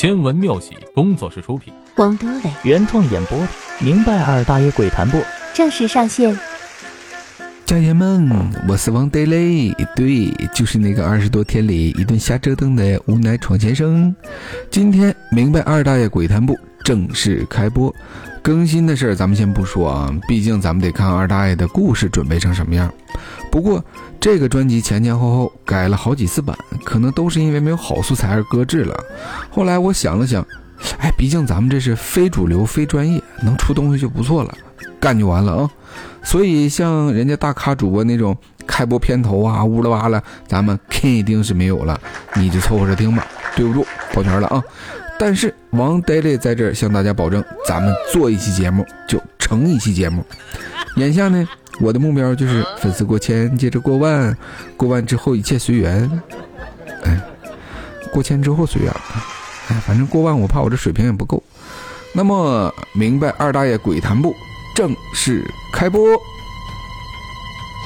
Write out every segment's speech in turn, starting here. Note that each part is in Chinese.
千文妙喜工作室出品，王德磊原创演播，明白二大爷鬼谈不正式上线。家人们，我是王德磊，对，就是那个二十多天里一顿瞎折腾的无奈闯先生。今天明白二大爷鬼谈部正式开播，更新的事儿咱们先不说啊，毕竟咱们得看二大爷的故事准备成什么样。不过这个专辑前前后后改了好几次版，可能都是因为没有好素材而搁置了。后来我想了想，哎，毕竟咱们这是非主流、非专业，能出东西就不错了，干就完了啊。所以像人家大咖主播那种开播片头啊，呜啦哇啦，咱们肯定是没有了，你就凑合着听吧。对不住，抱拳了啊。但是王呆呆在这儿向大家保证，咱们做一期节目就成一期节目。眼下呢，我的目标就是粉丝过千，接着过万，过万之后一切随缘。哎，过千之后随缘。哎，反正过万我怕我这水平也不够。那么明白二大爷鬼谈部正式开播。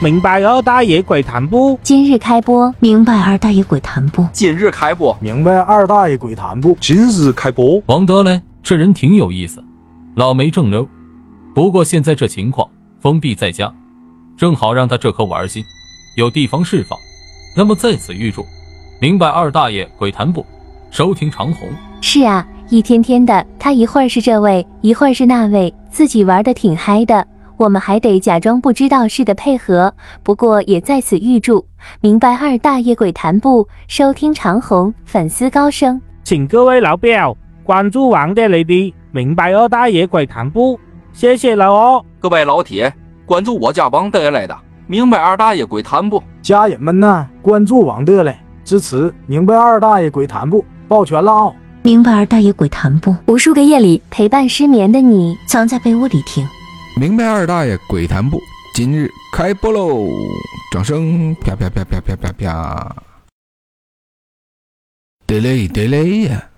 明白二大爷鬼谈不？今日开播，明白二大爷鬼谈不？今日开播，明白二大爷鬼谈不？今日开播，王德嘞，这人挺有意思，老没正溜。不过现在这情况，封闭在家，正好让他这颗玩心有地方释放。那么在此预祝明白二大爷鬼谈不收听长虹。是啊，一天天的，他一会儿是这位，一会儿是那位，自己玩的挺嗨的。我们还得假装不知道似的配合。不过也在此预祝明白二大爷鬼谈部收听长虹，粉丝高升。请各位老表关注王德雷的明白二大爷鬼谈不？谢谢了哦。各位老铁，关注我家王德来的明白二大爷鬼谈不？家人们呐，关注王德雷，支持明白二大爷鬼谈不？抱拳了哦！明白二大爷鬼谈不？无数个夜里陪伴失眠的你，藏在被窝里听。明白二大爷鬼谈部今日开播喽！掌声啪啪啪啪啪啪啪！得嘞得嘞呀！